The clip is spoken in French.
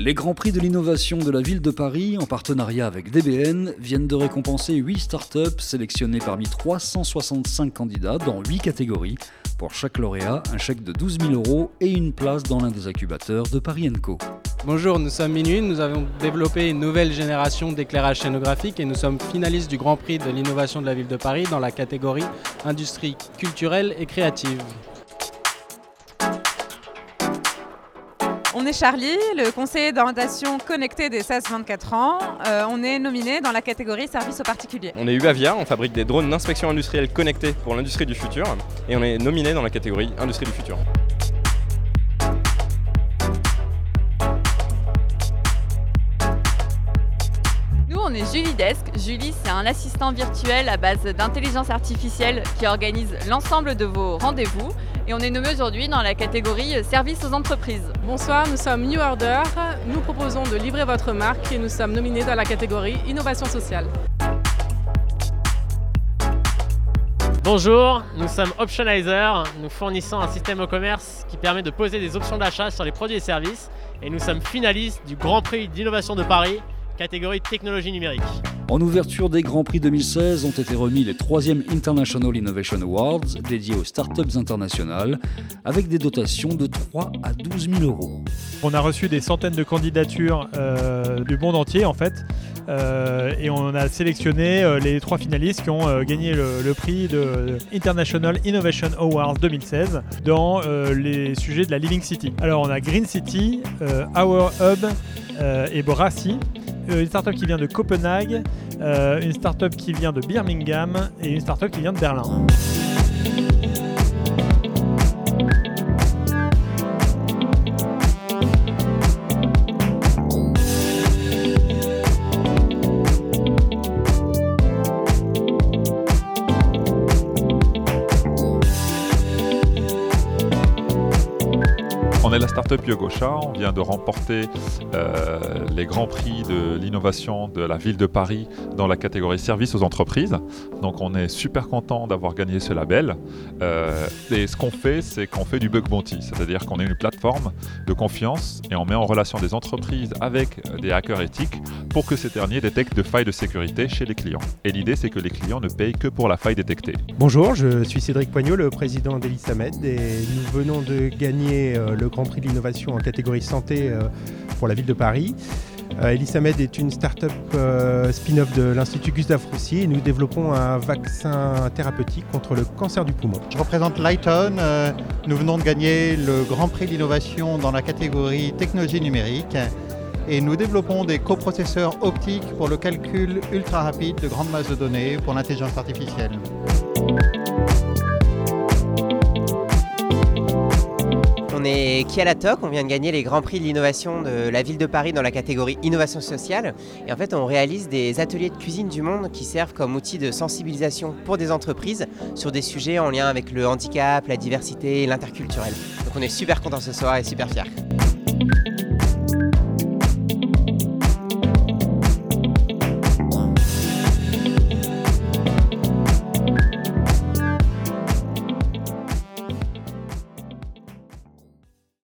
Les Grands Prix de l'innovation de la ville de Paris, en partenariat avec DBN, viennent de récompenser 8 startups sélectionnées parmi 365 candidats dans 8 catégories. Pour chaque lauréat, un chèque de 12 000 euros et une place dans l'un des incubateurs de Paris Co. Bonjour, nous sommes Minuit, nous avons développé une nouvelle génération d'éclairage scénographique et nous sommes finalistes du Grand Prix de l'innovation de la ville de Paris dans la catégorie industrie culturelle et créative. On est Charlie, le conseiller d'orientation connecté des 16-24 ans. Euh, on est nominé dans la catégorie service aux particuliers. On est Uavia, on fabrique des drones d'inspection industrielle connectés pour l'industrie du futur et on est nominé dans la catégorie industrie du futur. Nous, on est Julie Desk. Julie, c'est un assistant virtuel à base d'intelligence artificielle qui organise l'ensemble de vos rendez-vous. Et on est nommé aujourd'hui dans la catégorie service aux entreprises. Bonsoir, nous sommes New Order. Nous proposons de livrer votre marque et nous sommes nominés dans la catégorie innovation sociale. Bonjour, nous sommes Optionizer. Nous fournissons un système au commerce qui permet de poser des options d'achat sur les produits et services. Et nous sommes finalistes du Grand Prix d'innovation de Paris catégorie technologie numérique. En ouverture des Grands Prix 2016 ont été remis les 3e International Innovation Awards dédiés aux startups internationales avec des dotations de 3 à 12 000 euros. On a reçu des centaines de candidatures euh, du monde entier en fait euh, et on a sélectionné euh, les trois finalistes qui ont gagné le, prix de International Innovation Awards 2016 dans les sujets de la Living City. Alors on a Green City, Our Hub et Brassi une startup qui vient de Copenhague, euh, une startup qui vient de Birmingham et une startup qui vient de Berlin. On est la startup Yogosha, on vient de remporter euh, les grands prix de l'innovation de la ville de Paris dans la catégorie services aux entreprises. Donc on est super content d'avoir gagné ce label. Euh, et ce qu'on fait, c'est qu'on fait du bug bounty, c'est-à-dire qu'on est une plateforme de confiance et on met en relation des entreprises avec des hackers éthiques pour que ces derniers détectent de failles de sécurité chez les clients. Et l'idée, c'est que les clients ne payent que pour la faille détectée. Bonjour, je suis Cédric Poignot, le président d'Elisamed et nous venons de gagner euh, le Grand Prix de l'innovation en catégorie santé euh, pour la ville de Paris. Euh, Elisamed est une start-up euh, spin-off de l'Institut Gustave Roussy et nous développons un vaccin thérapeutique contre le cancer du poumon. Je représente Lighton. nous venons de gagner le Grand Prix de l'innovation dans la catégorie technologie numérique et nous développons des coprocesseurs optiques pour le calcul ultra rapide de grandes masses de données pour l'intelligence artificielle. On est Kialatok, on vient de gagner les Grands Prix de l'innovation de la ville de Paris dans la catégorie innovation sociale. Et en fait, on réalise des ateliers de cuisine du monde qui servent comme outil de sensibilisation pour des entreprises sur des sujets en lien avec le handicap, la diversité et l'interculturel. Donc on est super content ce soir et super fiers.